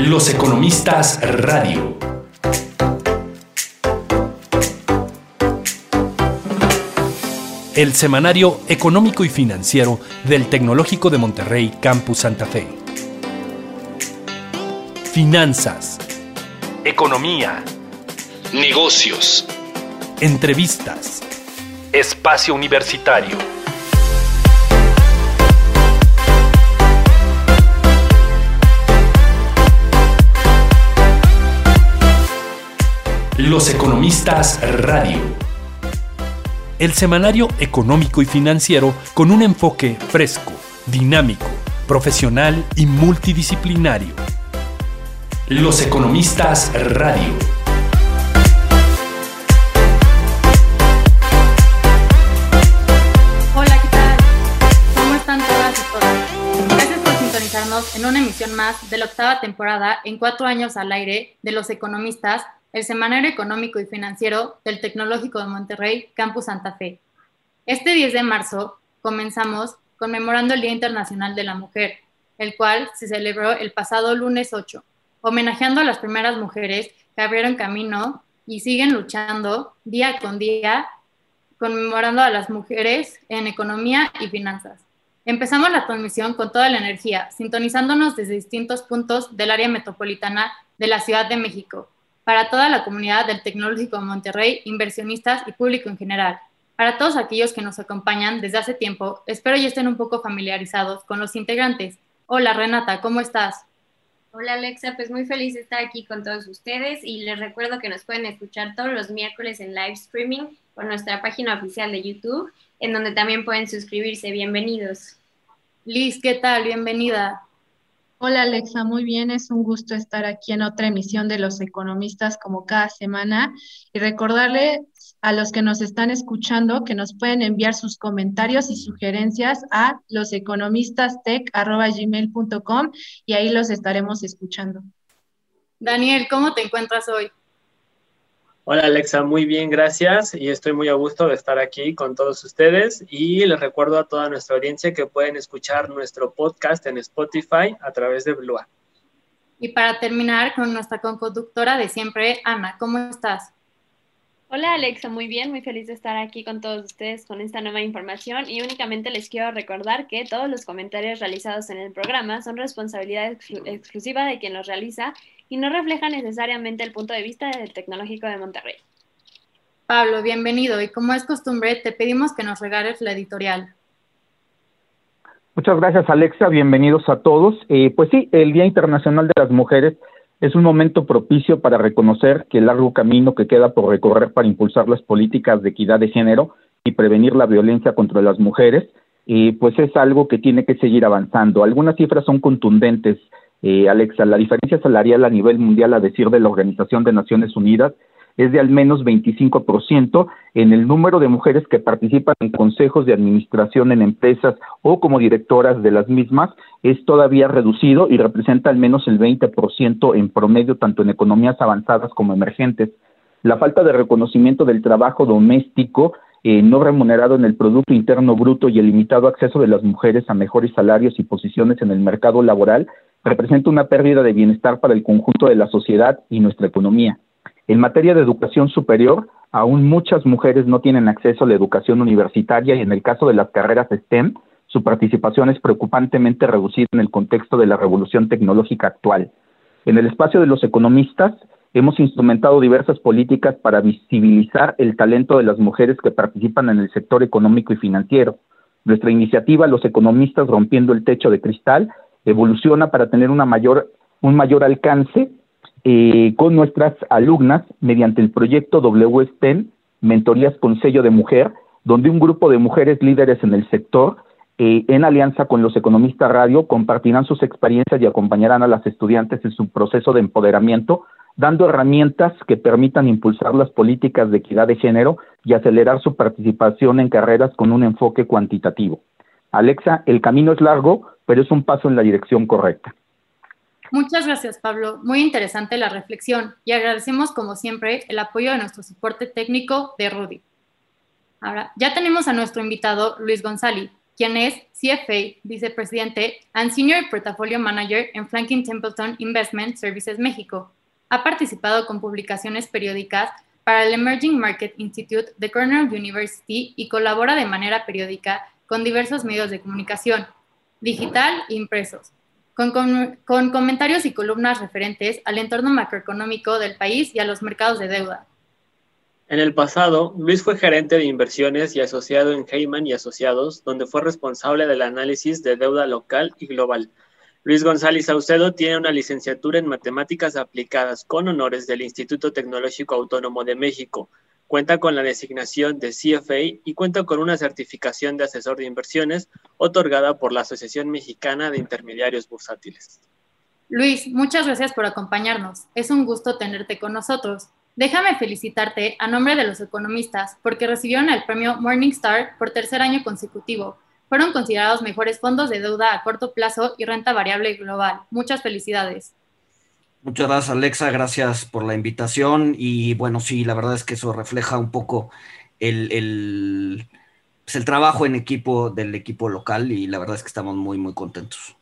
Los Economistas Radio. El semanario económico y financiero del Tecnológico de Monterrey Campus Santa Fe. Finanzas. Economía. Negocios. Entrevistas. Espacio Universitario. Los Economistas Radio. El semanario económico y financiero con un enfoque fresco, dinámico, profesional y multidisciplinario. Los Economistas Radio. Hola, ¿qué tal? ¿Cómo están todas y todos? Gracias por sintonizarnos en una emisión más de la octava temporada en cuatro años al aire de Los Economistas el Semanario Económico y Financiero del Tecnológico de Monterrey, Campus Santa Fe. Este 10 de marzo comenzamos conmemorando el Día Internacional de la Mujer, el cual se celebró el pasado lunes 8, homenajeando a las primeras mujeres que abrieron camino y siguen luchando día con día, conmemorando a las mujeres en economía y finanzas. Empezamos la transmisión con toda la energía, sintonizándonos desde distintos puntos del área metropolitana de la Ciudad de México, para toda la comunidad del Tecnológico de Monterrey, inversionistas y público en general. Para todos aquellos que nos acompañan desde hace tiempo, espero ya estén un poco familiarizados con los integrantes. Hola Renata, ¿cómo estás? Hola Alexa, pues muy feliz de estar aquí con todos ustedes y les recuerdo que nos pueden escuchar todos los miércoles en live streaming por nuestra página oficial de YouTube, en donde también pueden suscribirse. Bienvenidos. Liz, ¿qué tal? Bienvenida. Hola Alexa, muy bien, es un gusto estar aquí en otra emisión de Los Economistas como cada semana y recordarle a los que nos están escuchando que nos pueden enviar sus comentarios y sugerencias a loseconomistastech.gmail.com y ahí los estaremos escuchando. Daniel, ¿cómo te encuentras hoy? Hola Alexa, muy bien, gracias y estoy muy a gusto de estar aquí con todos ustedes y les recuerdo a toda nuestra audiencia que pueden escuchar nuestro podcast en Spotify a través de Blua. Y para terminar con nuestra conductora de siempre, Ana, ¿cómo estás? Hola Alexa, muy bien, muy feliz de estar aquí con todos ustedes con esta nueva información y únicamente les quiero recordar que todos los comentarios realizados en el programa son responsabilidad exclusiva de quien los realiza y no reflejan necesariamente el punto de vista del Tecnológico de Monterrey. Pablo, bienvenido y como es costumbre te pedimos que nos regales la editorial. Muchas gracias Alexa, bienvenidos a todos. Eh, pues sí, el Día Internacional de las Mujeres es un momento propicio para reconocer que el largo camino que queda por recorrer para impulsar las políticas de equidad de género y prevenir la violencia contra las mujeres, eh, pues es algo que tiene que seguir avanzando. Algunas cifras son contundentes, eh, Alexa. La diferencia salarial a nivel mundial, a decir de la Organización de Naciones Unidas, es de al menos 25% en el número de mujeres que participan en consejos de administración en empresas o como directoras de las mismas es todavía reducido y representa al menos el 20% en promedio tanto en economías avanzadas como emergentes. La falta de reconocimiento del trabajo doméstico eh, no remunerado en el Producto Interno Bruto y el limitado acceso de las mujeres a mejores salarios y posiciones en el mercado laboral representa una pérdida de bienestar para el conjunto de la sociedad y nuestra economía. En materia de educación superior, aún muchas mujeres no tienen acceso a la educación universitaria y en el caso de las carreras STEM, su participación es preocupantemente reducida en el contexto de la revolución tecnológica actual. En el espacio de los economistas, hemos instrumentado diversas políticas para visibilizar el talento de las mujeres que participan en el sector económico y financiero. Nuestra iniciativa, Los Economistas Rompiendo el Techo de Cristal, evoluciona para tener una mayor, un mayor alcance eh, con nuestras alumnas mediante el proyecto WSTEM, Mentorías con Sello de Mujer, donde un grupo de mujeres líderes en el sector, eh, en alianza con los economistas radio, compartirán sus experiencias y acompañarán a las estudiantes en su proceso de empoderamiento, dando herramientas que permitan impulsar las políticas de equidad de género y acelerar su participación en carreras con un enfoque cuantitativo. Alexa, el camino es largo, pero es un paso en la dirección correcta. Muchas gracias, Pablo. Muy interesante la reflexión y agradecemos, como siempre, el apoyo de nuestro soporte técnico de Rudy. Ahora, ya tenemos a nuestro invitado, Luis González, quien es CFA, vicepresidente and Senior Portfolio Manager en Franklin Templeton Investment Services México. Ha participado con publicaciones periódicas para el Emerging Market Institute de Cornell University y colabora de manera periódica con diversos medios de comunicación, digital e impresos, con, comentarios y columnas referentes al entorno macroeconómico del país y a los mercados de deuda. En el pasado, Luis fue gerente de inversiones y asociado en Heyman y Asociados, donde fue responsable del análisis de deuda local y global. Luis González Saucedo tiene una licenciatura en matemáticas aplicadas con honores del Instituto Tecnológico Autónomo de México. Cuenta con la designación de CFA y cuenta con una certificación de asesor de inversiones otorgada por la Asociación Mexicana de Intermediarios Bursátiles. Luis, muchas gracias por acompañarnos. Es un gusto tenerte con nosotros. Déjame felicitarte a nombre de los economistas porque recibieron el premio Morningstar por tercer año consecutivo. Fueron considerados mejores fondos de deuda a corto plazo y renta variable global. Muchas felicidades. Muchas gracias, Alexa. Gracias por la invitación. Y bueno, sí, la verdad es que eso refleja un poco el, el, pues el trabajo en equipo del equipo local y la verdad es que estamos muy, muy contentos.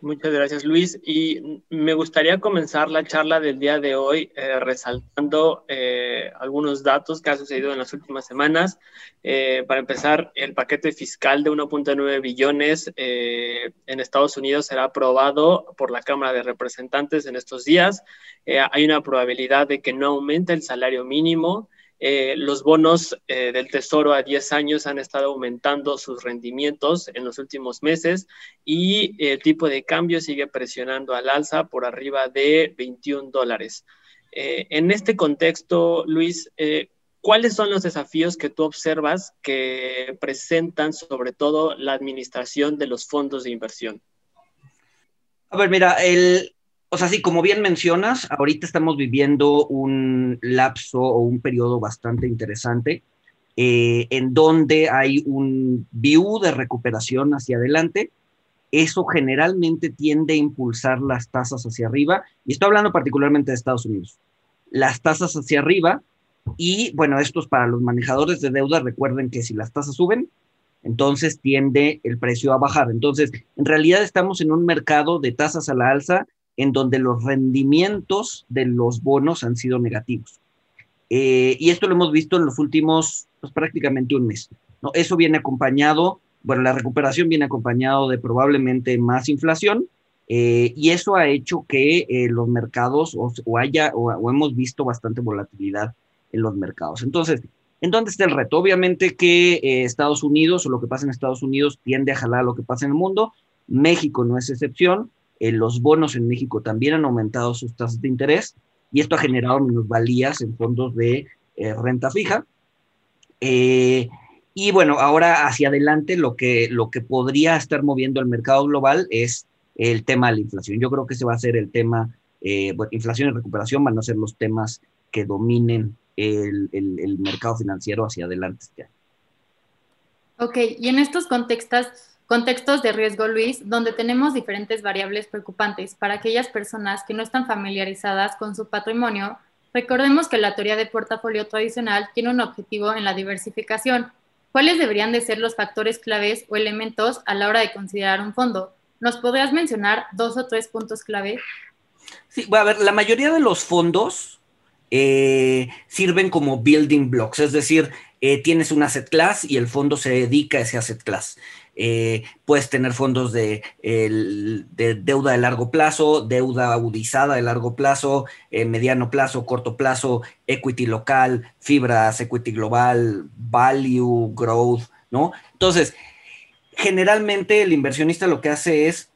Muchas gracias, Luis. Y me gustaría comenzar la charla del día de hoy eh, resaltando eh, algunos datos que han sucedido en las últimas semanas. Eh, para empezar, el paquete fiscal de 1.9 billones en Estados Unidos será aprobado por la Cámara de Representantes en estos días. hay una probabilidad de que no aumente el salario mínimo. Eh, los bonos eh, del Tesoro a 10 años han estado aumentando sus rendimientos en los últimos meses y el tipo de cambio sigue presionando al alza por arriba de 21 dólares. Eh, en este contexto, Luis, ¿cuáles son los desafíos que tú observas que presentan sobre todo la administración de los fondos de inversión? A ver, mira, el, o sea, sí, como bien mencionas, ahorita estamos viviendo un lapso o un periodo bastante interesante eh, en donde hay un view de recuperación hacia adelante. Eso generalmente tiende a impulsar las tasas hacia arriba, y estoy hablando particularmente de Estados Unidos. Las tasas hacia arriba, y bueno, esto es para los manejadores de deuda, recuerden que si las tasas suben, entonces tiende el precio a bajar. Entonces, en realidad estamos en un mercado de tasas a la alza en donde los rendimientos de los bonos han sido negativos. Eh, y esto lo hemos visto en los últimos, pues, prácticamente un mes. ¿no? Eso viene acompañado, bueno, la recuperación viene acompañado de probablemente más inflación, eh, y eso ha hecho que eh, los mercados o, haya o, hemos visto bastante volatilidad en los mercados. Entonces, ¿en dónde está el reto? Obviamente que Estados Unidos o lo que pasa en Estados Unidos tiende a jalar lo que pasa en el mundo. México no es excepción. Eh, los bonos en México también han aumentado sus tasas de interés y esto ha generado minusvalías en fondos de eh, renta fija. Eh, y bueno, ahora hacia adelante lo que, lo que podría estar moviendo el mercado global es el tema de la inflación. Yo creo que ese va a ser el tema, bueno, inflación y recuperación van a ser los temas que dominen el, el mercado financiero hacia adelante este. Ok, y en estos contextos, Contextos de riesgo, Luis, donde tenemos diferentes variables preocupantes para aquellas personas que no están familiarizadas con su patrimonio. Recordemos que la teoría de portafolio tradicional tiene un objetivo en la diversificación. ¿Cuáles deberían de ser los factores claves o elementos a la hora de considerar un fondo? ¿Nos podrías mencionar dos o tres puntos clave? Sí, a ver, la mayoría de los fondos eh, sirven como building blocks, es decir, eh, tienes un asset class y el fondo se dedica a ese asset class. Eh, puedes tener fondos de, deuda de largo plazo, deuda agudizada de largo plazo, eh, mediano plazo, corto plazo, equity local, fibras, equity global, value, growth, ¿no? Entonces, generalmente el inversionista lo que hace es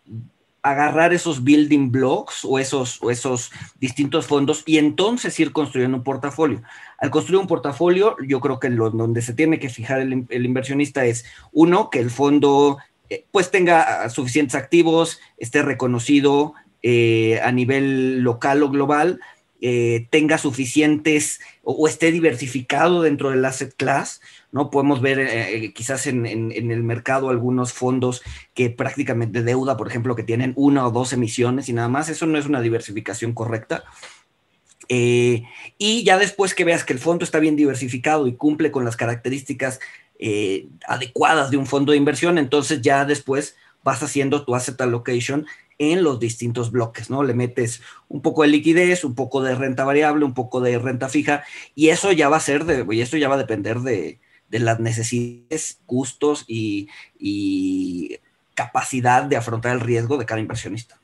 agarrar esos building blocks o esos, o esos distintos fondos y entonces ir construyendo un portafolio. Al construir un portafolio, yo creo que lo, donde se tiene que fijar el, inversionista es, uno, que el fondo eh, pues tenga suficientes activos, esté reconocido eh, a nivel local o global, eh, tenga suficientes o, esté diversificado dentro del asset class, ¿no? Podemos ver eh, quizás en, el mercado algunos fondos que prácticamente deuda, por ejemplo, que tienen una o dos emisiones y nada más, eso no es una diversificación correcta. Eh, y ya después que veas que el fondo está bien diversificado y cumple con las características eh, adecuadas de un fondo de inversión, entonces ya después vas haciendo tu asset allocation en los distintos bloques, ¿no? Le metes un poco de liquidez, un poco de renta variable, un poco de renta fija, y eso ya va a ser de, y esto ya va a depender de, las necesidades, gustos y, capacidad de afrontar el riesgo de cada inversionista.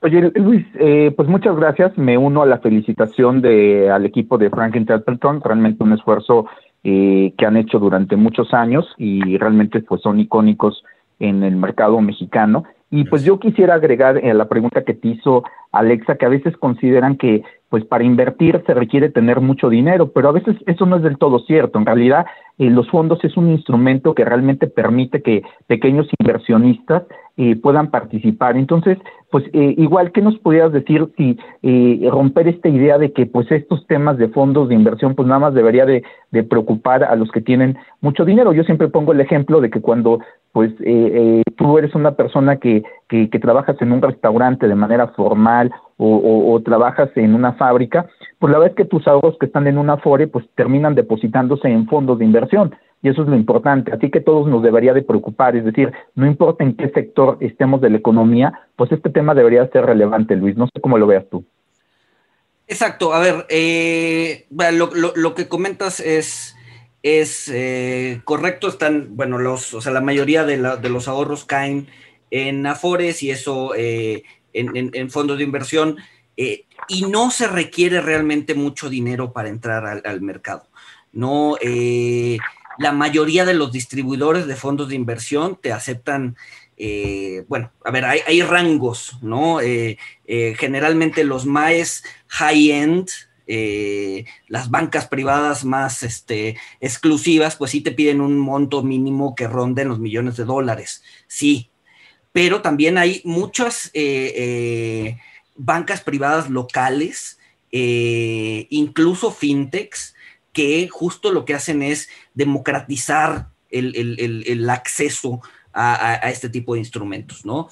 Oye, Luis, eh, pues muchas gracias. Me uno a la felicitación de, al equipo de Franklin Templeton. Realmente un esfuerzo eh, que han hecho durante muchos años y realmente pues son icónicos en el mercado mexicano. Y pues yo quisiera agregar a la pregunta que te hizo Alexa, que a veces consideran que pues para invertir se requiere tener mucho dinero, pero a veces eso no es del todo cierto. En realidad, eh, los fondos es un instrumento que realmente permite que pequeños inversionistas eh, puedan participar. Entonces, pues eh, igual que nos pudieras decir si romper esta idea de que pues estos temas de fondos de inversión pues nada más debería de, de preocupar a los que tienen mucho dinero. Yo siempre pongo el ejemplo de que cuando pues eh, eh, tú eres una persona que, que, trabajas en un restaurante de manera formal o, trabajas en una fábrica, pues la verdad es que tus ahorros que están en una FORE pues terminan depositándose en fondos de inversión y eso es lo importante, así que todos nos debería de preocupar, es decir, no importa en qué sector estemos de la economía, pues este tema debería ser relevante, Luis, no sé cómo lo veas tú. Exacto, a ver, eh, lo, lo, lo que comentas es es eh, correcto, están, bueno, los, o sea, la mayoría de, los ahorros caen en Afores y eso eh, en, fondos de inversión, eh, y no se requiere realmente mucho dinero para entrar al, mercado. No, la mayoría de los distribuidores de fondos de inversión te aceptan bueno, a ver, hay, hay rangos, ¿no? generalmente los más high-end eh, las bancas privadas más este, exclusivas, pues sí te piden un monto mínimo que ronde en los millones de dólares, sí, pero también hay muchas eh, eh, bancas privadas locales, incluso fintechs, que justo lo que hacen es democratizar el, acceso a, a, este tipo de instrumentos, ¿no?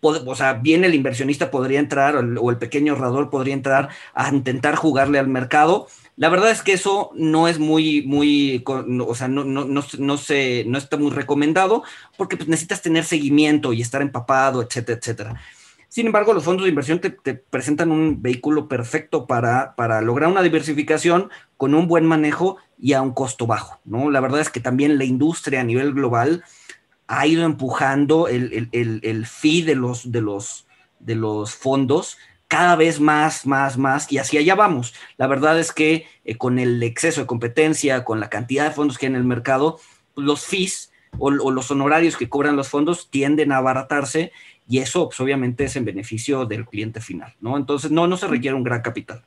O sea, bien el inversionista podría entrar o el, pequeño ahorrador podría entrar a intentar jugarle al mercado. La verdad es que eso no es muy, muy, o sea, no, no, no, no, se, no está muy recomendado porque pues, necesitas tener seguimiento y estar empapado, etcétera, etcétera. Sin embargo, los fondos de inversión te, te presentan un vehículo perfecto para, para, lograr una diversificación con un buen manejo y a un costo bajo, ¿no? La verdad es que también la industria a nivel global ha ido empujando el, el, fee de los, de, los, de los fondos cada vez más, más, más, y así allá vamos. La verdad es que eh, con el exceso de competencia, con la cantidad de fondos que hay en el mercado, los fees o, los honorarios que cobran los fondos tienden a abaratarse y eso pues, obviamente es en beneficio del cliente final, ¿no? Entonces no, no se requiere un gran capital.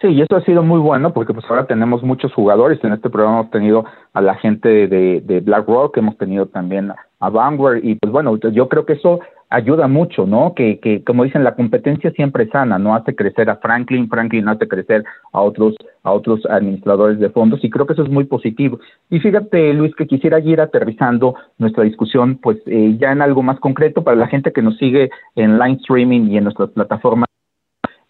Sí, y eso ha sido muy bueno porque pues ahora tenemos muchos jugadores. En este programa hemos tenido a la gente de, de BlackRock, hemos tenido también a Vanguard y pues bueno, yo creo que eso ayuda mucho, ¿no? Que, que como dicen, la competencia siempre es sana, no hace crecer a Franklin, Franklin hace crecer a otros, a otros administradores de fondos y creo que eso es muy positivo. Y fíjate, Luis, que quisiera ir aterrizando nuestra discusión, pues eh, ya en algo más concreto para la gente que nos sigue en live streaming y en nuestras plataformas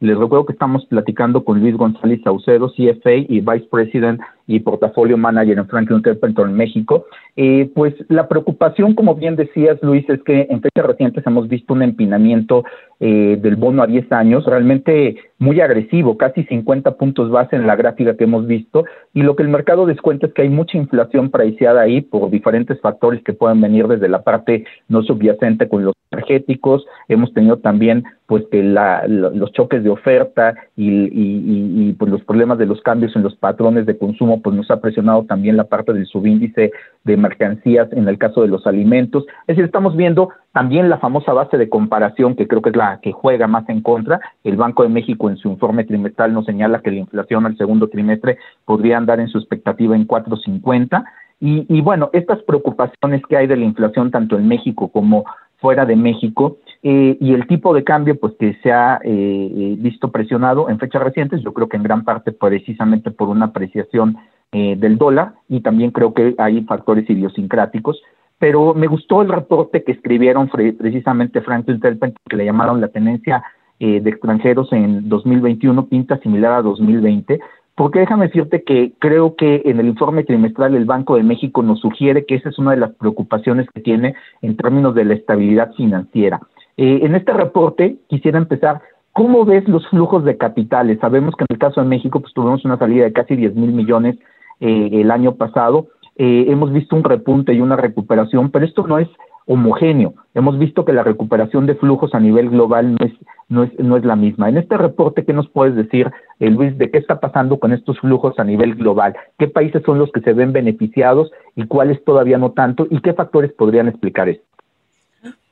les recuerdo que estamos platicando con Luis González Saucedo, CFA y Vice President y Portafolio Manager en Franklin Templeton, México. Eh, pues la preocupación, como bien decías, Luis, es que en fechas recientes hemos visto un empinamiento eh, del bono a 10 años, realmente muy agresivo, casi 50 puntos base en la gráfica que hemos visto, y lo que el mercado descuenta es que hay mucha inflación preciada ahí por diferentes factores que pueden venir desde la parte no subyacente con los energéticos, hemos tenido también pues que los choques de oferta y, y, pues los problemas de los cambios en los patrones de consumo pues nos ha presionado también la parte del subíndice de mercancías en el caso de los alimentos. Es decir, estamos viendo también la famosa base de comparación que creo que es la que juega más en contra. El Banco de México en su informe trimestral nos señala que la inflación al segundo trimestre podría andar en su expectativa en 4.50. Y, y bueno, estas preocupaciones que hay de la inflación tanto en México como fuera de México eh, y el tipo de cambio pues que se ha eh, eh, visto presionado en fechas recientes, yo creo que en gran parte precisamente por una apreciación del dólar y también creo que hay factores idiosincráticos, pero me gustó el reporte que escribieron precisamente Franklin Templeton que le llamaron la tenencia de extranjeros en 2021 pinta similar a 2020, porque déjame decirte que creo que en el informe trimestral el Banco de México nos sugiere que esa es una de las preocupaciones que tiene en términos de la estabilidad financiera. Eh, en este reporte quisiera empezar, ¿cómo ves los flujos de capitales? Sabemos que en el caso de México pues tuvimos una salida de casi 10 mil millones eh, el año pasado, eh, hemos visto un repunte y una recuperación, pero esto no es homogéneo. Hemos visto que la recuperación de flujos a nivel global no es, no es, no es la misma. En este reporte, ¿qué nos puedes decir, Luis, de qué está pasando con estos flujos a nivel global? ¿Qué países son los que se ven beneficiados y cuáles todavía no tanto? ¿Y qué factores podrían explicar esto?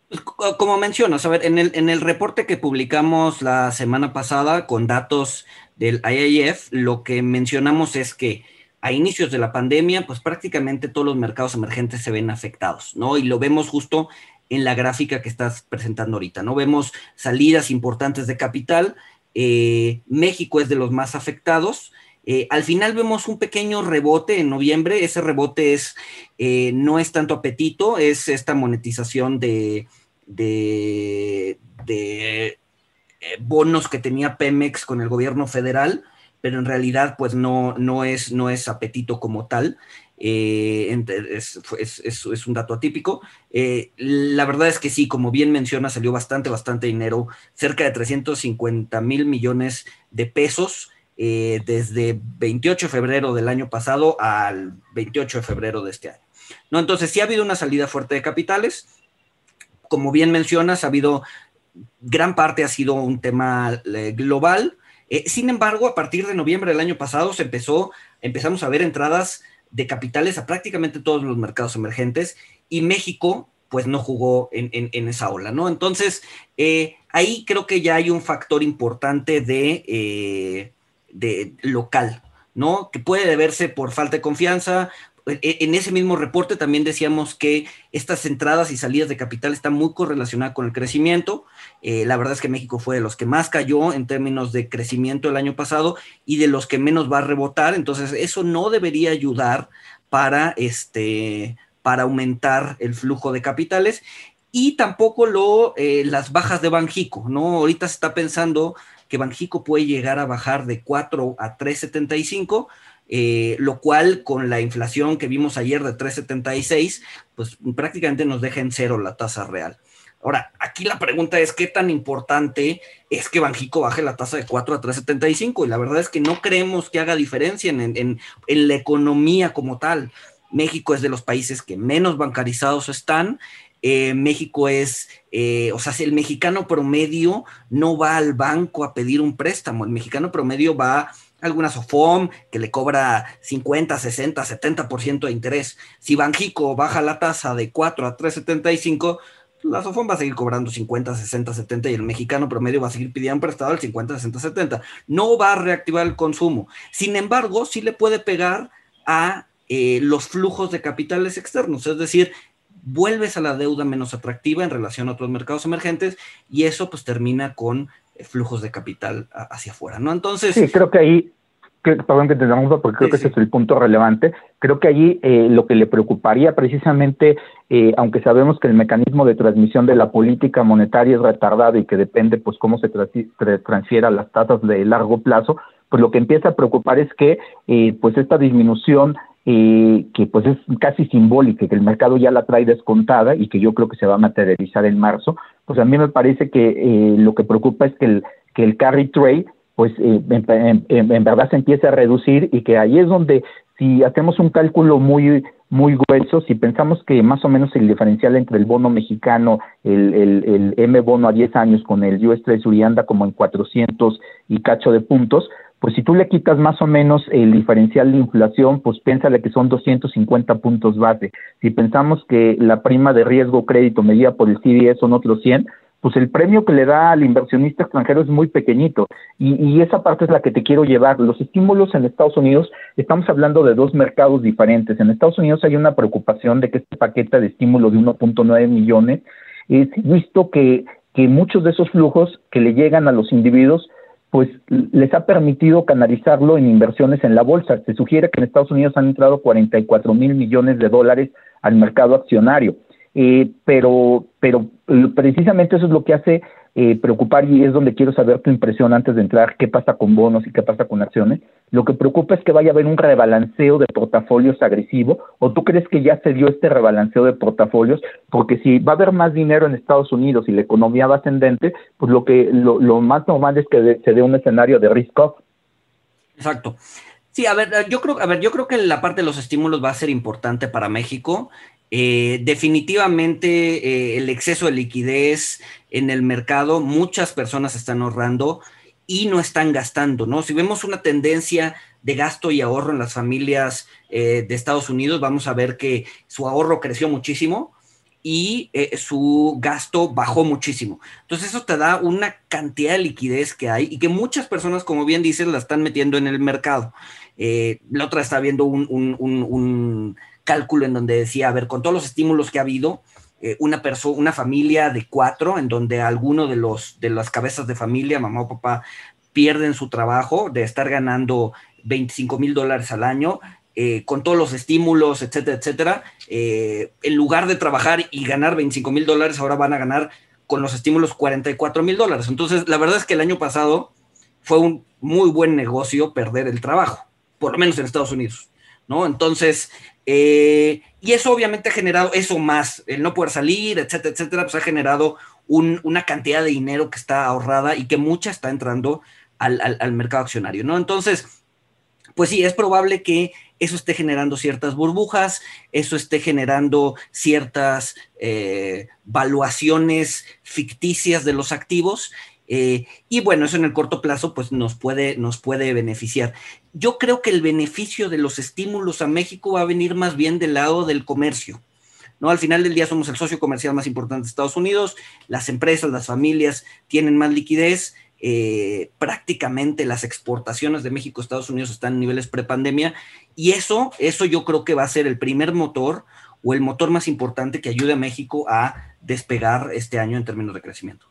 Pues, como mencionas, a ver, en el, en el reporte que publicamos la semana pasada con datos del IIF, lo que mencionamos es que a inicios de la pandemia, pues prácticamente todos los mercados emergentes se ven afectados, ¿no? Y lo vemos justo en la gráfica que estás presentando ahorita, ¿no? Vemos salidas importantes de capital, eh, México es de los más afectados, eh, al final vemos un pequeño rebote en noviembre, ese rebote es, eh, no es tanto apetito, es esta monetización de, de, de bonos que tenía Pemex con el gobierno federal, pero en realidad pues no, no, es, no es apetito como tal. Eh, es, un dato atípico. Eh, la verdad es que sí, como bien menciona, salió bastante, bastante dinero, cerca de 350 mil millones de pesos eh, desde 28 de febrero del año pasado al 28 de febrero de este año. ¿No? Entonces sí ha habido una salida fuerte de capitales. Como bien mencionas, ha habido, gran parte ha sido un tema global. Eh, sin embargo, a partir de noviembre del año pasado se empezó, empezamos a ver entradas de capitales a prácticamente todos los mercados emergentes y México pues no jugó en, esa ola, ¿no? Entonces, eh, ahí creo que ya hay un factor importante de, eh, de local, ¿no? Que puede deberse por falta de confianza, e, en ese mismo reporte también decíamos que estas entradas y salidas de capital están muy correlacionadas con el crecimiento. Eh, la verdad es que México fue de los que más cayó en términos de crecimiento el año pasado y de los que menos va a rebotar. Entonces, eso no debería ayudar para, este, para aumentar el flujo de capitales y tampoco lo, eh, las bajas de Banjico, ¿no? Ahorita se está pensando que Banjico puede llegar a bajar de 4 a 3.75 eh, lo cual con la inflación que vimos ayer de 3,76, pues prácticamente nos deja en cero la tasa real. Ahora, aquí la pregunta es qué tan importante es que Banjico baje la tasa de 4 a 3,75 y la verdad es que no creemos que haga diferencia en, la economía como tal. México es de los países que menos bancarizados están. Eh, México es, eh, o sea, si el mexicano promedio no va al banco a pedir un préstamo, el mexicano promedio va alguna SOFOM que le cobra 50, 60, 70% de interés. Si Banjico baja la tasa de 4 a 3,75, la SOFOM va a seguir cobrando 50, 60, 70 y el mexicano promedio va a seguir pidiendo prestado el 50, 60, 70. No va a reactivar el consumo. Sin embargo, sí le puede pegar a eh, los flujos de capitales externos, es decir, vuelves a la deuda menos atractiva en relación a otros mercados emergentes y eso pues termina con eh, flujos de capital hacia afuera, ¿no? Entonces... Sí, creo que ahí, perdón que te damos porque creo que ese es el punto relevante, creo que allí eh, lo que le preocuparía precisamente, eh, aunque sabemos que el mecanismo de transmisión de la política monetaria es retardado y que depende pues cómo se transfiera las tasas de largo plazo, pues lo que empieza a preocupar es que pues esta disminución eh, que pues es casi simbólica, que el mercado ya la trae descontada y que yo creo que se va a materializar en marzo, pues a mí me parece que eh, lo que preocupa es que el, que el carry trade pues eh, en, verdad se empiece a reducir y que ahí es donde si hacemos un cálculo muy muy grueso, si pensamos que más o menos el diferencial entre el bono mexicano, el, el, el M bono a 10 años con el US Treasury anda como en 400 y cacho de puntos, pues si tú le quitas más o menos el diferencial de inflación, pues piénsale que son 250 puntos base. Si pensamos que la prima de riesgo crédito medida por el CDS son otros 100, pues el premio que le da al inversionista extranjero es muy pequeñito y, y, esa parte es la que te quiero llevar. Los estímulos en Estados Unidos, estamos hablando de dos mercados diferentes. En Estados Unidos hay una preocupación de que este paquete de estímulo de 1.9 millones es visto que, que muchos de esos flujos que le llegan a los individuos pues les ha permitido canalizarlo en inversiones en la bolsa. Se sugiere que en Estados Unidos han entrado 44 mil millones de dólares al mercado accionario, eh, pero, pero precisamente eso es lo que hace eh, preocupar y es donde quiero saber tu impresión antes de entrar, qué pasa con bonos y qué pasa con acciones. Lo que preocupa es que vaya a haber un rebalanceo de portafolios agresivo o tú crees que ya se dio este rebalanceo de portafolios porque si va a haber más dinero en Estados Unidos y la economía va ascendente, pues lo que lo, lo más normal es que se dé un escenario de risk off. Exacto. Sí, a ver, yo creo, a ver, yo creo que la parte de los estímulos va a ser importante para México. Eh, definitivamente eh, el exceso de liquidez en el mercado, muchas personas están ahorrando y no están gastando, ¿no? Si vemos una tendencia de gasto y ahorro en las familias eh, de Estados Unidos, vamos a ver que su ahorro creció muchísimo y su gasto bajó muchísimo. Entonces eso te da una cantidad de liquidez que hay y que muchas personas, como bien dices, la están metiendo en el mercado. La otra está viendo un, cálculo en donde decía, a ver, con todos los estímulos que ha habido, eh, una persona, una familia de cuatro, en donde alguno de los de las cabezas de familia, mamá o papá, pierden su trabajo de estar ganando 25 mil dólares al año, eh, con todos los estímulos, etcétera, etcétera, en lugar de trabajar y ganar 25 mil dólares, ahora van a ganar con los estímulos 44 mil dólares. Entonces, la verdad es que el año pasado fue un muy buen negocio perder el trabajo por lo menos en Estados Unidos, ¿no? Entonces, eh, y eso obviamente ha generado eso más, el no poder salir, etcétera, etcétera, pues ha generado una cantidad de dinero que está ahorrada y que mucha está entrando al, mercado accionario, ¿no? Entonces, pues sí, es probable que eso esté generando ciertas burbujas, eso esté generando ciertas eh, valuaciones ficticias de los activos eh, y bueno, eso en el corto plazo pues nos puede, nos puede beneficiar. Yo creo que el beneficio de los estímulos a México va a venir más bien del lado del comercio. ¿no? Al final del día somos el socio comercial más importante de Estados Unidos, las empresas, las familias tienen más liquidez, eh, prácticamente las exportaciones de México a Estados Unidos están en niveles prepandemia y eso, eso yo creo que va a ser el primer motor o el motor más importante que ayude a México a despegar este año en términos de crecimiento.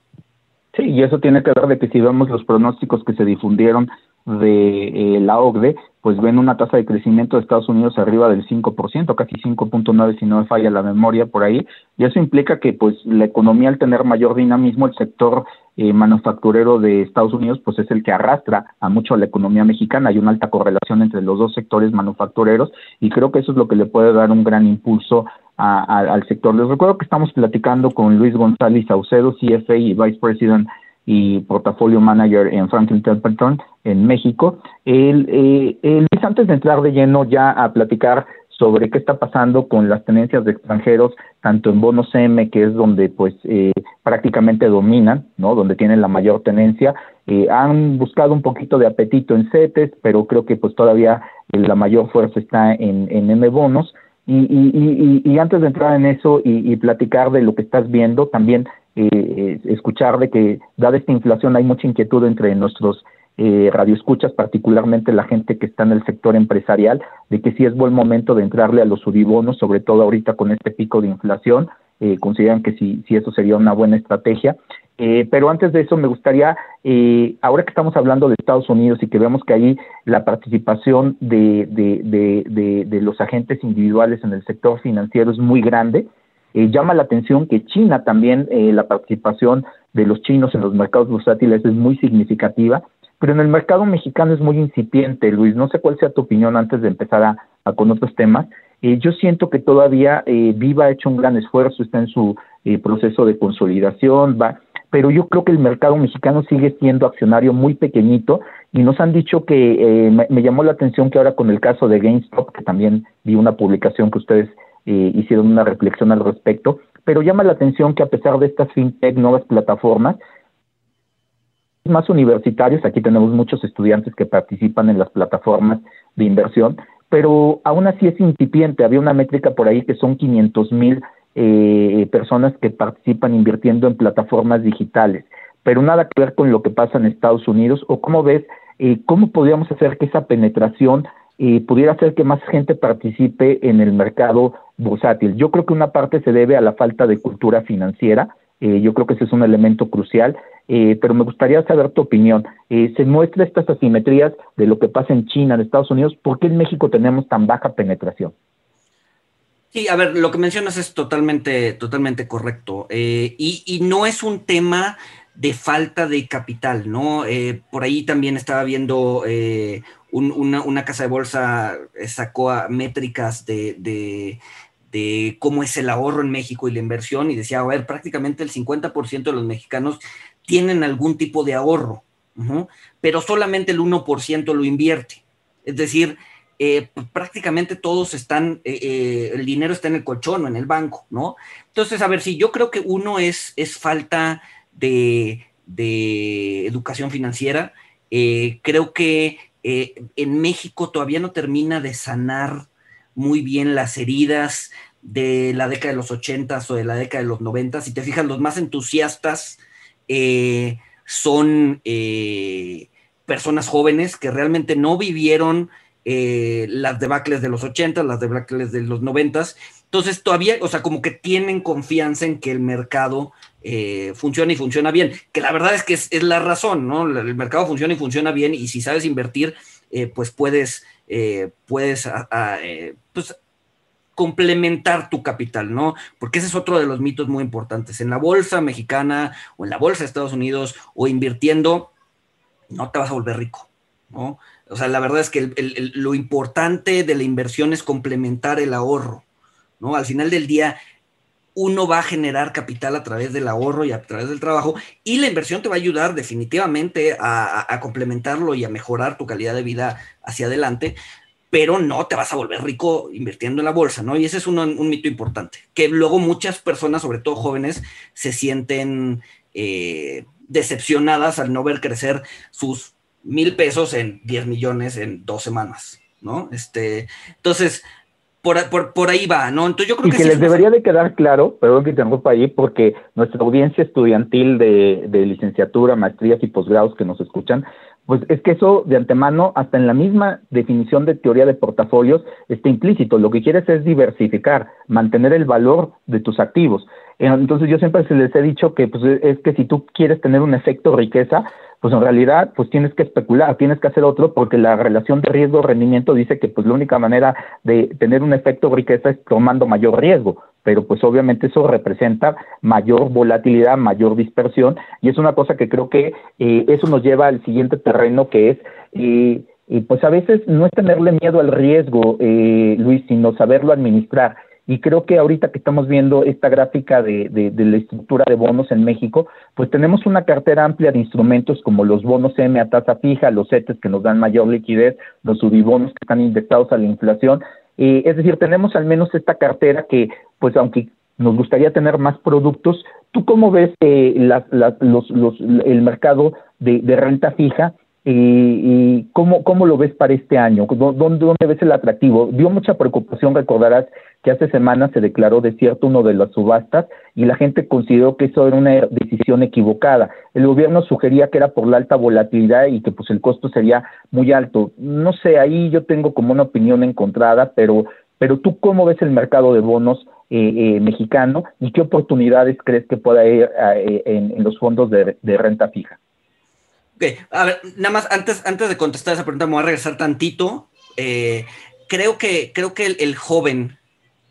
Sí, y eso tiene que ver de que si vemos los pronósticos que se difundieron de eh, la OCDE, pues ven una tasa de crecimiento de Estados Unidos arriba del 5%, casi 5.9 si no me falla la memoria por ahí, y eso implica que pues la economía al tener mayor dinamismo, el sector eh, manufacturero de Estados Unidos pues es el que arrastra a mucho a la economía mexicana, hay una alta correlación entre los dos sectores manufactureros y creo que eso es lo que le puede dar un gran impulso al sector. Les recuerdo que estamos platicando con Luis González Saucedo, CFA y Vice President y Portafolio Manager en Franklin Templeton, en México. El, eh, Luis, antes de entrar de lleno ya a platicar sobre qué está pasando con las tenencias de extranjeros, tanto en bonos M, que es donde pues eh, prácticamente dominan, ¿no? Donde tienen la mayor tenencia. Eh, han buscado un poquito de apetito en CETES, pero creo que pues todavía la mayor fuerza está en, en M bonos. Y, y, y, antes de entrar en eso y, platicar de lo que estás viendo, también eh, eh, escuchar de que, dada esta inflación, hay mucha inquietud entre nuestros eh, radioescuchas, particularmente la gente que está en el sector empresarial, de que sí es buen momento de entrarle a los subibonos, sobre todo ahorita con este pico de inflación, eh, consideran que sí, sí eso sería una buena estrategia. Eh, pero antes de eso me gustaría, eh, ahora que estamos hablando de Estados Unidos y que vemos que ahí la participación de, de, de, los agentes individuales en el sector financiero es muy grande, eh, llama la atención que China también, la participación de los chinos en los mercados bursátiles es muy significativa, pero en el mercado mexicano es muy incipiente, Luis. No sé cuál sea tu opinión antes de empezar a, con otros temas. Yo siento que todavía Viva ha hecho un gran esfuerzo, está en su proceso de consolidación, va, pero yo creo que el mercado mexicano sigue siendo accionario muy pequeñito y nos han dicho que eh, me, llamó la atención que ahora con el caso de GameStop, que también vi una publicación que ustedes eh, hicieron una reflexión al respecto, pero llama la atención que a pesar de estas fintech, nuevas plataformas, más universitarios, aquí tenemos muchos estudiantes que participan en las plataformas de inversión, pero aún así es incipiente, había una métrica por ahí que son 500 mil eh, personas que participan invirtiendo en plataformas digitales, pero nada que ver con lo que pasa en Estados Unidos, o cómo ves, eh, cómo podríamos hacer que esa penetración eh, pudiera hacer que más gente participe en el mercado bursátil. Yo creo que una parte se debe a la falta de cultura financiera, eh, yo creo que ese es un elemento crucial, eh, pero me gustaría saber tu opinión. Eh, se muestra estas asimetrías de lo que pasa en China, en Estados Unidos, ¿por qué en México tenemos tan baja penetración? Sí, a ver, lo que mencionas es totalmente, totalmente correcto. Eh, y, no es un tema de falta de capital, ¿no? Por ahí también estaba viendo una, casa de bolsa sacó métricas de, cómo es el ahorro en México y la inversión y decía, a ver, prácticamente el 50% de los mexicanos tienen algún tipo de ahorro, pero solamente el 1% lo invierte. Es decir, prácticamente todos están, el dinero está en el colchón o en el banco, ¿no? Entonces, a ver, si yo creo que uno es, es falta de, educación financiera. Eh, creo que eh, en México todavía no termina de sanar muy bien las heridas de la década de los 80 o de la década de los 90. Si te fijas, los más entusiastas eh, son personas jóvenes que realmente no vivieron las debacles de los 80, las debacles de los 90. Entonces todavía, o sea, como que tienen confianza en que el mercado eh, funciona y funciona bien, que la verdad es que es, la razón, ¿no? El mercado funciona y funciona bien y si sabes invertir, eh, pues puedes, eh, puedes pues, complementar tu capital, ¿no? Porque ese es otro de los mitos muy importantes. En la bolsa mexicana o en la bolsa de Estados Unidos o invirtiendo, no te vas a volver rico, ¿no? O sea, la verdad es que lo importante de la inversión es complementar el ahorro, ¿no? Al final del día, uno va a generar capital a través del ahorro y a través del trabajo y la inversión te va a ayudar definitivamente a, complementarlo y a mejorar tu calidad de vida hacia adelante, pero no te vas a volver rico invirtiendo en la bolsa, ¿no? Y ese es un, mito importante, que luego muchas personas, sobre todo jóvenes, se sienten eh, decepcionadas al no ver crecer sus mil pesos en 10 millones en dos semanas, ¿no? Este, entonces, por, ahí va, ¿no? Entonces yo creo y que, les debería de quedar claro, perdón que interrumpa ahí, porque nuestra audiencia estudiantil de, de licenciatura, maestrías y posgrados que nos escuchan, pues es que eso de antemano, hasta en la misma definición de teoría de portafolios, está implícito. Lo que quieres es diversificar, mantener el valor de tus activos. Entonces yo siempre les he dicho que pues, es que si tú quieres tener un efecto riqueza, pues en realidad pues tienes que especular, tienes que hacer otro porque la relación de riesgo-rendimiento dice que pues la única manera de tener un efecto riqueza es tomando mayor riesgo, pero pues obviamente eso representa mayor volatilidad, mayor dispersión y es una cosa que creo que eh, eso nos lleva al siguiente terreno que es... Eh, y pues a veces no es tenerle miedo al riesgo, eh, Luis, sino saberlo administrar. Y creo que ahorita que estamos viendo esta gráfica de, de, la estructura de bonos en México, pues tenemos una cartera amplia de instrumentos como los bonos M a tasa fija, los CETES que nos dan mayor liquidez, los subibonos que están indexados a la inflación. Eh, es decir, tenemos al menos esta cartera que, pues aunque nos gustaría tener más productos, ¿tú cómo ves eh, las, los, los, el mercado de renta fija? Y, cómo, cómo, lo ves para este año, ¿Dónde, ¿Dónde, ves el atractivo. Dio mucha preocupación, recordarás que hace semanas se declaró desierto uno de las subastas y la gente consideró que eso era una decisión equivocada. El gobierno sugería que era por la alta volatilidad y que pues el costo sería muy alto. No sé, ahí yo tengo como una opinión encontrada, pero, pero tú cómo ves el mercado de bonos eh, eh, mexicano y qué oportunidades crees que pueda ir eh, en, los fondos de renta fija. Ok, a ver, nada más antes, antes de contestar esa pregunta, me voy a regresar tantito. Eh, creo que, creo que el, joven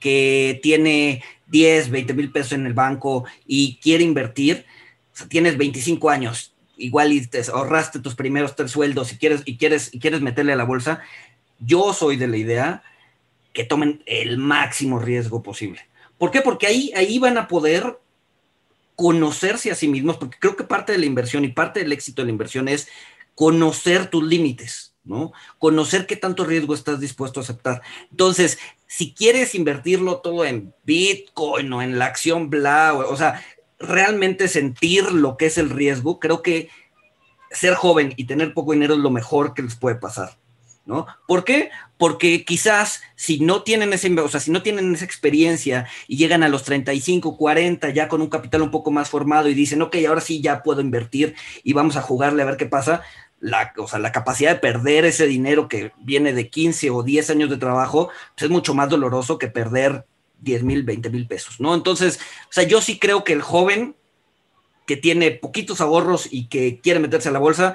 que tiene 10, 20 mil pesos en el banco y quiere invertir, o sea, tienes 25 años, igual y te ahorraste tus primeros tres sueldos y quieres, y quieres, y quieres meterle a la bolsa, yo soy de la idea que tomen el máximo riesgo posible. ¿Por qué? Porque ahí, ahí van a poder conocerse a sí mismos, porque creo que parte de la inversión y parte del éxito de la inversión es conocer tus límites, ¿no? Conocer qué tanto riesgo estás dispuesto a aceptar. Entonces, si quieres invertirlo todo en Bitcoin o en la acción bla, o, sea, realmente sentir lo que es el riesgo, creo que ser joven y tener poco dinero es lo mejor que les puede pasar. ¿No? ¿Por qué? Porque quizás si no tienen ese, o sea, si no tienen esa experiencia y llegan a los 35, 40 ya con un capital un poco más formado y dicen, ok, ahora sí ya puedo invertir y vamos a jugarle a ver qué pasa, la, o sea, la capacidad de perder ese dinero que viene de 15 o 10 años de trabajo pues es mucho más doloroso que perder 10 mil, 20 mil pesos, ¿no? Entonces, o sea, yo sí creo que el joven que tiene poquitos ahorros y que quiere meterse a la bolsa,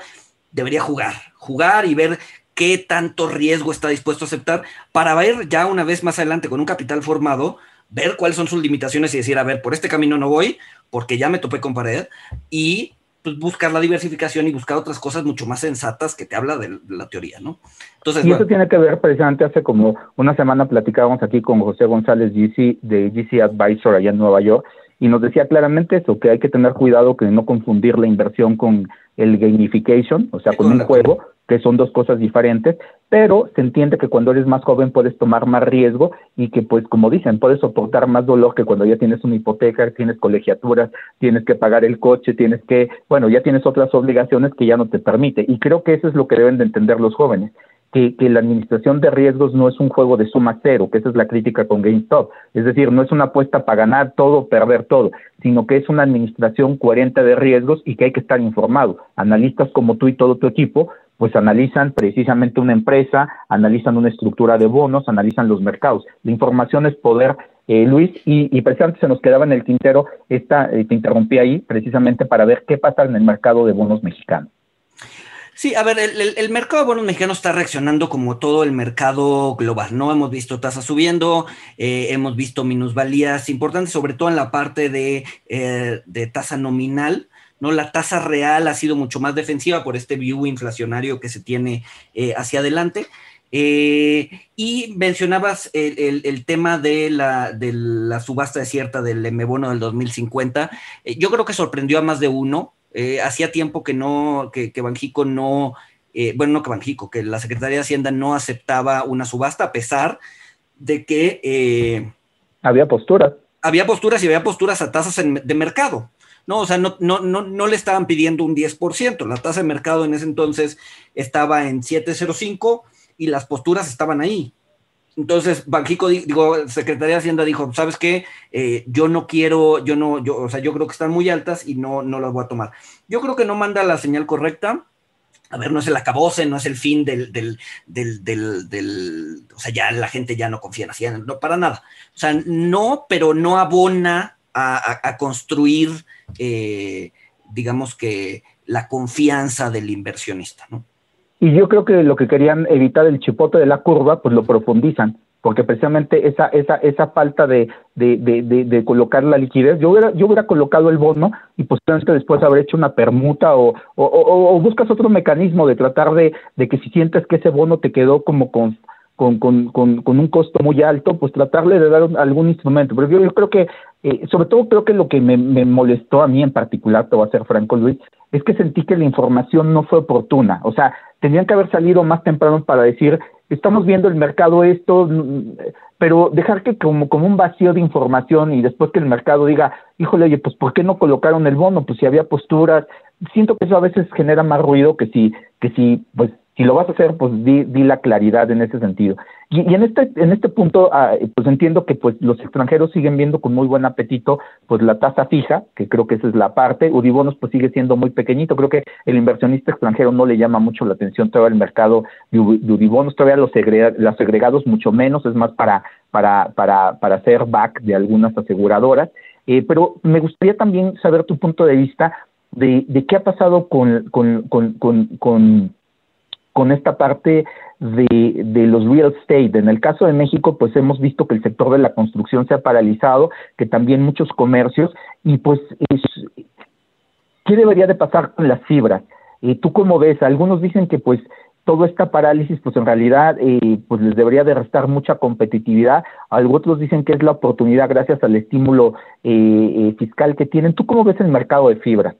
debería jugar, jugar y ver qué tanto riesgo está dispuesto a aceptar para ver ya una vez más adelante con un capital formado, ver cuáles son sus limitaciones y decir, a ver, por este camino no voy porque ya me topé con pared y pues, buscar la diversificación y buscar otras cosas mucho más sensatas que te habla de la teoría, ¿no? Entonces, y eso tiene que ver precisamente hace como una semana platicábamos aquí con José González GC de GC Advisor allá en Nueva York y nos decía claramente eso, que hay que tener cuidado que no confundir la inversión con el gamification, o sea, con un juego, que son dos cosas diferentes, pero se entiende que cuando eres más joven puedes tomar más riesgo y que, pues, como dicen, puedes soportar más dolor que cuando ya tienes una hipoteca, tienes colegiaturas, tienes que pagar el coche, tienes que, bueno, ya tienes otras obligaciones que ya no te permite. Y creo que eso es lo que deben de entender los jóvenes. Que, que, la administración de riesgos no es un juego de suma cero, que esa es la crítica con GameStop. Es decir, no es una apuesta para ganar todo, perder todo, sino que es una administración coherente de riesgos y que hay que estar informado. Analistas como tú y todo tu equipo pues analizan precisamente una empresa, analizan una estructura de bonos, analizan los mercados. La información es poder, eh, Luis, y, precisamente se nos quedaba en el tintero, esta, eh, te interrumpí ahí, precisamente para ver qué pasa en el mercado de bonos mexicanos. Sí, a ver, el, mercado de bonos mexicanos está reaccionando como todo el mercado global, ¿no? Hemos visto tasas subiendo, eh, hemos visto minusvalías importantes, sobre todo en la parte de, de tasa nominal, ¿no? La tasa real ha sido mucho más defensiva por este view inflacionario que se tiene eh, hacia adelante. Eh, y mencionabas el, tema de la, de la, subasta desierta del M-Bono del 2050. Eh, yo creo que sorprendió a más de uno. hacía tiempo que no, que, que Banjico no, bueno, no que Banjico, que la Secretaría de Hacienda no aceptaba una subasta, a pesar de que... había posturas. Había posturas y había posturas a tasas de mercado. No, o sea, no, no, no, no le estaban pidiendo un 10%. La tasa de mercado en ese entonces estaba en 7.05 y las posturas estaban ahí. Entonces, Banjico, digo, Secretaría de Hacienda dijo, ¿sabes qué? Eh, yo no quiero, yo no, yo, o sea, yo creo que están muy altas y no, no las voy a tomar. Yo creo que no manda la señal correcta. A ver, no es el acabose, no es el fin del, del, del, del, o sea, ya la gente ya no confía en Hacienda, no para nada. O sea, no, pero no abona a, construir, eh, digamos que, la confianza del inversionista, ¿no? Y yo creo que lo que querían evitar el chipote de la curva, pues lo profundizan, porque precisamente esa, esa, esa falta de, de, de, colocar la liquidez, yo hubiera, yo hubiera colocado el bono y posiblemente después haber hecho una permuta o, o, buscas otro mecanismo de tratar de, de que si sientes que ese bono te quedó como con, con, con, con, un costo muy alto, pues tratarle de dar algún instrumento. Pero yo, creo que, eh, sobre todo creo que lo que me, me, molestó a mí en particular, te voy a ser franco Luis, es que sentí que la información no fue oportuna. O sea, tendrían que haber salido más temprano para decir, estamos viendo el mercado esto, pero dejar que como, como un vacío de información y después que el mercado diga, híjole, oye, pues ¿por qué no colocaron el bono? Pues si había posturas, siento que eso a veces genera más ruido que si, que si, pues si lo vas a hacer, pues di, la claridad en ese sentido. Y, en este en este punto, ah, pues entiendo que pues los extranjeros siguen viendo con muy buen apetito pues la tasa fija, que creo que esa es la parte. Uribonos pues sigue siendo muy pequeñito. Creo que el inversionista extranjero no le llama mucho la atención todavía el mercado de, Uribonos, todavía los, los agregados mucho menos, es más para para para para hacer back de algunas aseguradoras. Eh, pero me gustaría también saber tu punto de vista de, de qué ha pasado con, con, con, con con esta parte de, de, los real estate. En el caso de México, pues hemos visto que el sector de la construcción se ha paralizado, que también muchos comercios, y pues, ¿qué debería de pasar con las fibras? ¿Y ¿Tú cómo ves? Algunos dicen que pues toda esta parálisis, pues en realidad, eh, pues les debería de restar mucha competitividad. Otros dicen que es la oportunidad gracias al estímulo eh, eh, fiscal que tienen. ¿Tú cómo ves el mercado de fibras?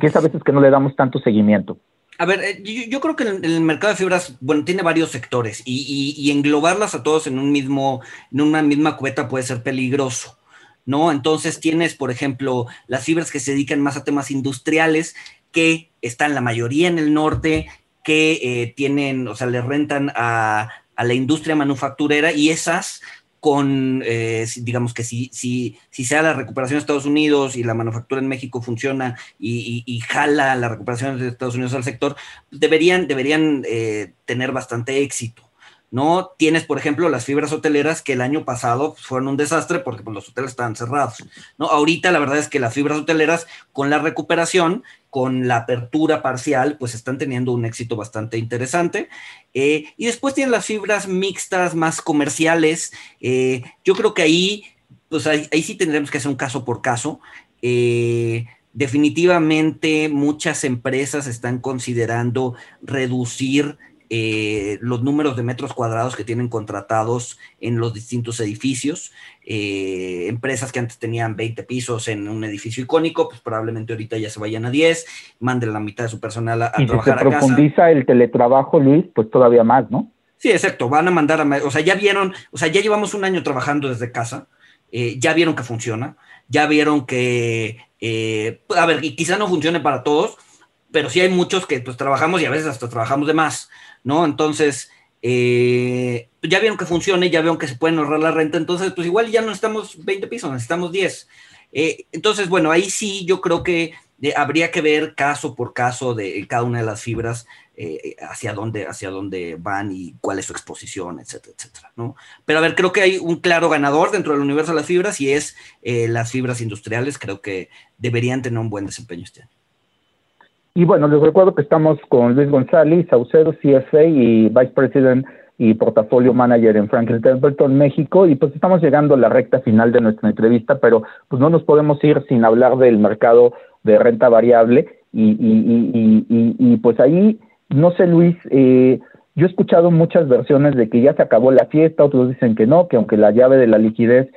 Que es a veces que no le damos tanto seguimiento. A ver, eh, yo, creo que el, mercado de fibras, bueno, tiene varios sectores y, englobarlas a todos en un mismo, en una misma cubeta puede ser peligroso, ¿no? Entonces tienes, por ejemplo, las fibras que se dedican más a temas industriales, que están la mayoría en el norte, que eh, tienen, o sea, le rentan a, a la industria manufacturera y esas con, eh, digamos que si, si, si sea la recuperación de Estados Unidos y la manufactura en México funciona y, jala la recuperación de Estados Unidos al sector, deberían, deberían eh, tener bastante éxito. ¿No? Tienes, por ejemplo, las fibras hoteleras que el año pasado fueron un desastre porque pues, los hoteles estaban cerrados, ¿no? Ahorita la verdad es que las fibras hoteleras con la recuperación, con la apertura parcial, pues están teniendo un éxito bastante interesante. Eh, y después tienen las fibras mixtas más comerciales. Eh, yo creo que ahí, pues ahí, sí tendremos que hacer un caso por caso. Eh, definitivamente muchas empresas están considerando reducir eh, los números de metros cuadrados que tienen contratados en los distintos edificios. Eh, empresas que antes tenían 20 pisos en un edificio icónico, pues probablemente ahorita ya se vayan a 10, manden la mitad de su personal a, y trabajar si se profundiza el teletrabajo, Luis, pues todavía más, ¿no? Sí, exacto, van a mandar a... O sea, ya vieron, o sea, ya llevamos un año trabajando desde casa, eh, ya vieron que funciona, ya vieron que, a ver, quizá no funcione para todos, pero sí hay muchos que pues trabajamos y a veces hasta trabajamos de más. ¿no? Entonces, eh, ya vieron que funciona, ya vieron que se pueden ahorrar la renta, entonces, pues igual ya no necesitamos 20 pisos, necesitamos 10. Eh, entonces, bueno, ahí sí yo creo que eh, habría que ver caso por caso de cada una de las fibras hacia, dónde, hacia dónde van y cuál es su exposición, etcétera, etcétera, ¿no? Pero a ver, creo que hay un claro ganador dentro del universo de las fibras y es las fibras industriales, creo que deberían tener un buen desempeño este año. Y bueno, les recuerdo que estamos con Luis González, Saucedo, CFA y Vice President y Portafolio Manager en Franklin Templeton, México, y pues estamos llegando a la recta final de nuestra entrevista, pero pues no nos podemos ir sin hablar del mercado de renta variable. Y, y, y, y pues ahí, no sé Luis, eh, yo he escuchado muchas versiones de que ya se acabó la fiesta, otros dicen que no, que aunque la llave de la liquidez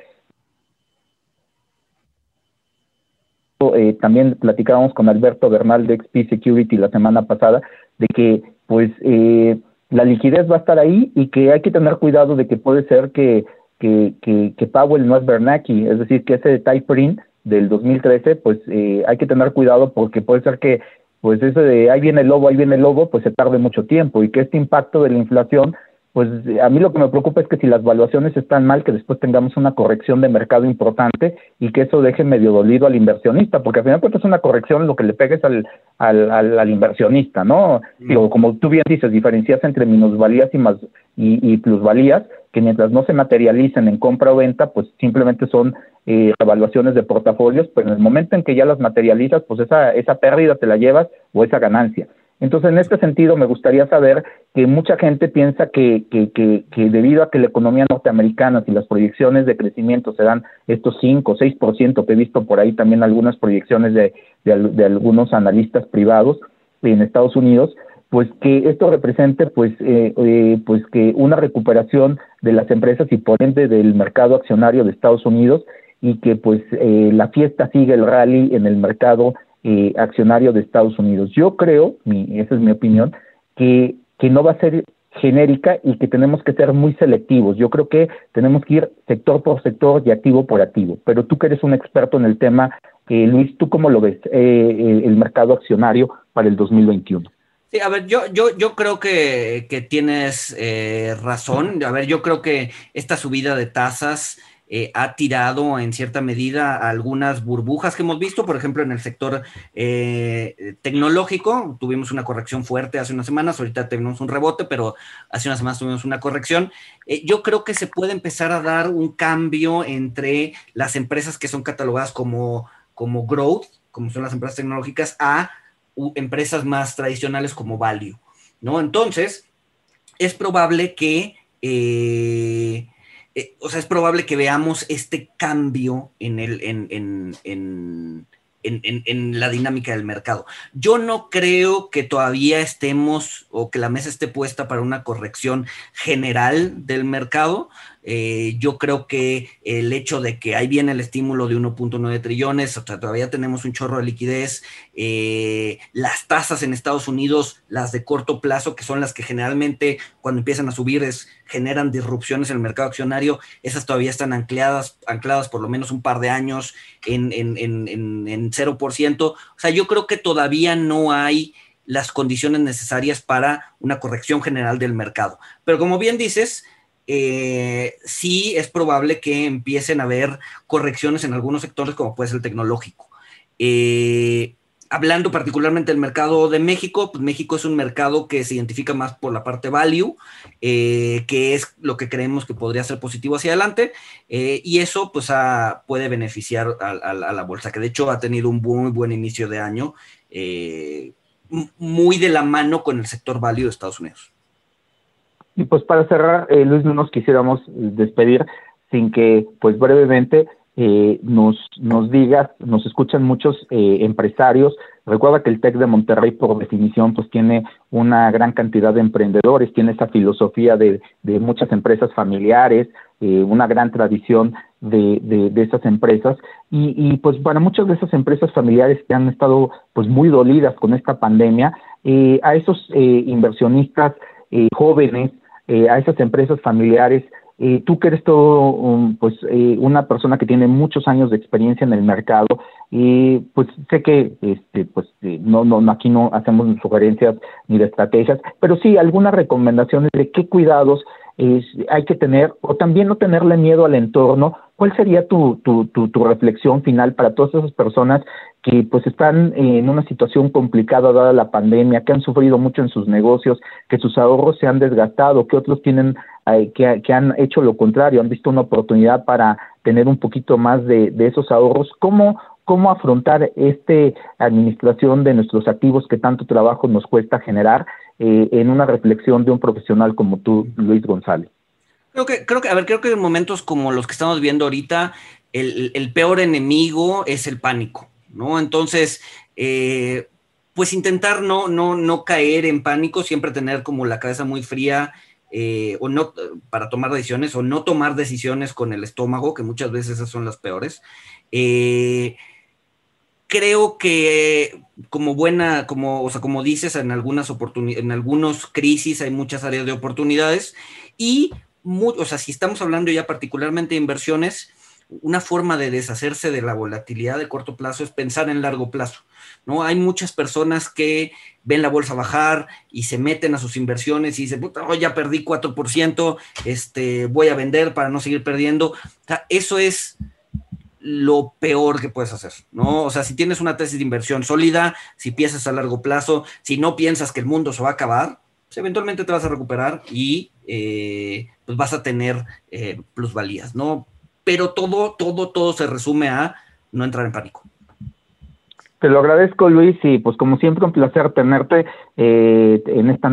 Eh, también platicábamos con Alberto Bernal de XP Security la semana pasada, de que pues eh, la liquidez va a estar ahí y que hay que tener cuidado de que puede ser que, que, que, Powell no es Bernanke, es decir, que ese Type del 2013, pues eh, hay que tener cuidado porque puede ser que pues ese de ahí viene el lobo, ahí viene el lobo, pues se tarde mucho tiempo y que este impacto de la inflación pues a mí lo que me preocupa es que si las valuaciones están mal, que después tengamos una corrección de mercado importante y que eso deje medio dolido al inversionista, porque al final de cuentas es una corrección lo que le pegues al, al, al, inversionista, ¿no? Mm. como tú bien dices, diferencias entre minusvalías y, más, y, plusvalías, que mientras no se materialicen en compra o venta, pues simplemente son eh, evaluaciones de portafolios, pero en el momento en que ya las materializas, pues esa, esa pérdida te la llevas o esa ganancia. Entonces, en este sentido, me gustaría saber que mucha gente piensa que, que, que, debido a que la economía norteamericana, y las proyecciones de crecimiento se dan estos 5 o 6%, que he visto por ahí también algunas proyecciones de, de, algunos analistas privados en Estados Unidos, pues que esto represente pues eh, eh, pues que una recuperación de las empresas y por ende del mercado accionario de Estados Unidos y que pues eh, la fiesta sigue el rally en el mercado eh, accionario de Estados Unidos. Yo creo, mi, esa es mi opinión, que, que no va a ser genérica y que tenemos que ser muy selectivos. Yo creo que tenemos que ir sector por sector y activo por activo. Pero tú que eres un experto en el tema, eh, Luis, ¿tú cómo lo ves eh, el mercado accionario para el 2021? Sí, a ver, yo, yo, yo creo que, que tienes eh, razón. A ver, yo creo que esta subida de tasas eh, ha tirado en cierta medida algunas burbujas que hemos visto, por ejemplo, en el sector eh, tecnológico. Tuvimos una corrección fuerte hace unas semanas, ahorita tenemos un rebote, pero hace unas semanas tuvimos una corrección. Eh, yo creo que se puede empezar a dar un cambio entre las empresas que son catalogadas como, como growth, como son las empresas tecnológicas, a empresas más tradicionales como value, ¿no? Entonces, es probable que eh, o sea, es probable que veamos este cambio en, el, en, en, en, la dinámica del mercado. Yo no creo que todavía estemos o que la mesa esté puesta para una corrección general del mercado. Eh, yo creo que el hecho de que ahí viene el estímulo de 1.9 trillones, o sea, todavía tenemos un chorro de liquidez, eh, las tasas en Estados Unidos, las de corto plazo, que son las que generalmente cuando empiezan a subir generan disrupciones en el mercado accionario, esas todavía están ancladas, ancladas por lo menos un par de años en, en, en, en 0%. O sea, yo creo que todavía no hay las condiciones necesarias para una corrección general del mercado. Pero como bien dices, eh, sí es probable que empiecen a haber correcciones en algunos sectores, como puede ser el tecnológico. Eh, hablando particularmente del mercado de México, pues México es un mercado que se identifica más por la parte value, eh, que es lo que creemos que podría ser positivo hacia adelante, y eso pues puede beneficiar a, la bolsa, que de hecho ha tenido un muy buen inicio de año, muy de la mano con el sector value de Estados Unidos. Y pues para cerrar, eh, Luis, no nos quisiéramos despedir sin que, pues brevemente, eh, nos, nos digas, nos escuchan muchos eh, empresarios. Recuerda que el TEC de Monterrey, por definición, pues tiene una gran cantidad de emprendedores, tiene esa filosofía de, muchas empresas familiares, eh, una gran tradición de, de, de esas empresas y, y, pues para muchas de esas empresas familiares que han estado pues muy dolidas con esta pandemia, eh, a esos inversionistas jóvenes, eh, a esas empresas familiares, eh, tú que eres todo, um, pues, eh, una persona que tiene muchos años de experiencia en el mercado, y pues sé que, este, pues, eh, no, no, aquí no hacemos sugerencias ni de estrategias, pero sí algunas recomendaciones de qué cuidados es, hay que tener, o también no tenerle miedo al entorno. ¿Cuál sería tu, tu, tu, tu reflexión final para todas esas personas que pues están en una situación complicada dada la pandemia, que han sufrido mucho en sus negocios, que sus ahorros se han desgastado, que otros tienen eh, que, han hecho lo contrario, han visto una oportunidad para tener un poquito más de, esos ahorros. ¿Cómo, cómo afrontar esta administración de nuestros activos que tanto trabajo nos cuesta generar eh, en una reflexión de un profesional como tú, Luis González? Creo que, creo que, a ver, creo que en momentos como los que estamos viendo ahorita, el peor enemigo es el pánico, ¿no? Entonces, eh, pues intentar no, no, no caer en pánico, siempre tener como la cabeza muy fría eh, o no para tomar decisiones o no tomar decisiones con el estómago, que muchas veces esas son las peores. Eh, creo que como buena, como, o sea, como dices, en algunas oportunidades, en algunos crisis hay muchas áreas de oportunidades y, muy, o sea, si estamos hablando ya particularmente de inversiones, una forma de deshacerse de la volatilidad de corto plazo es pensar en largo plazo. ¿no? Hay muchas personas que ven la bolsa bajar y se meten a sus inversiones y dicen, puta, oh, ya perdí 4%, este, voy a vender para no seguir perdiendo. O sea, eso es lo peor que puedes hacer, ¿no? O sea, si tienes una tesis de inversión sólida, si piensas a largo plazo, si no piensas que el mundo se va a acabar, pues eventualmente te vas a recuperar y eh, pues vas a tener eh, plusvalías, ¿no? Pero todo, todo, todo se resume a no entrar en pánico. Te lo agradezco, Luis, y pues como siempre un placer tenerte eh, en esta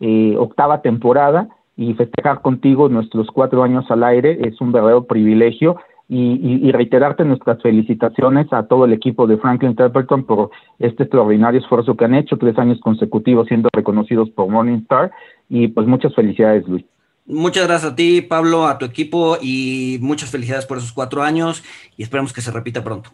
eh, octava temporada y festejar contigo nuestros cuatro años al aire. Es un verdadero privilegio y, y, y, reiterarte nuestras felicitaciones a todo el equipo de Franklin Templeton por este extraordinario esfuerzo que han hecho, tres años consecutivos siendo reconocidos por Morningstar y pues muchas felicidades Luis. Muchas gracias a ti, Pablo, a tu equipo y muchas felicidades por esos cuatro años y esperamos que se repita pronto.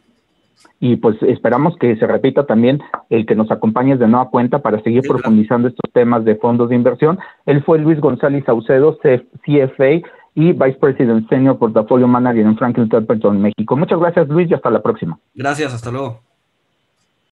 Y pues esperamos que se repita también el que nos acompañes de nueva cuenta para seguir sí, profundizando claro. estos temas de fondos de inversión. Él fue Luis González Saucedo, CFA y Vice President Senior Portfolio Manager en Franklin Templeton, México. Muchas gracias, Luis, y hasta la próxima. Gracias, hasta luego.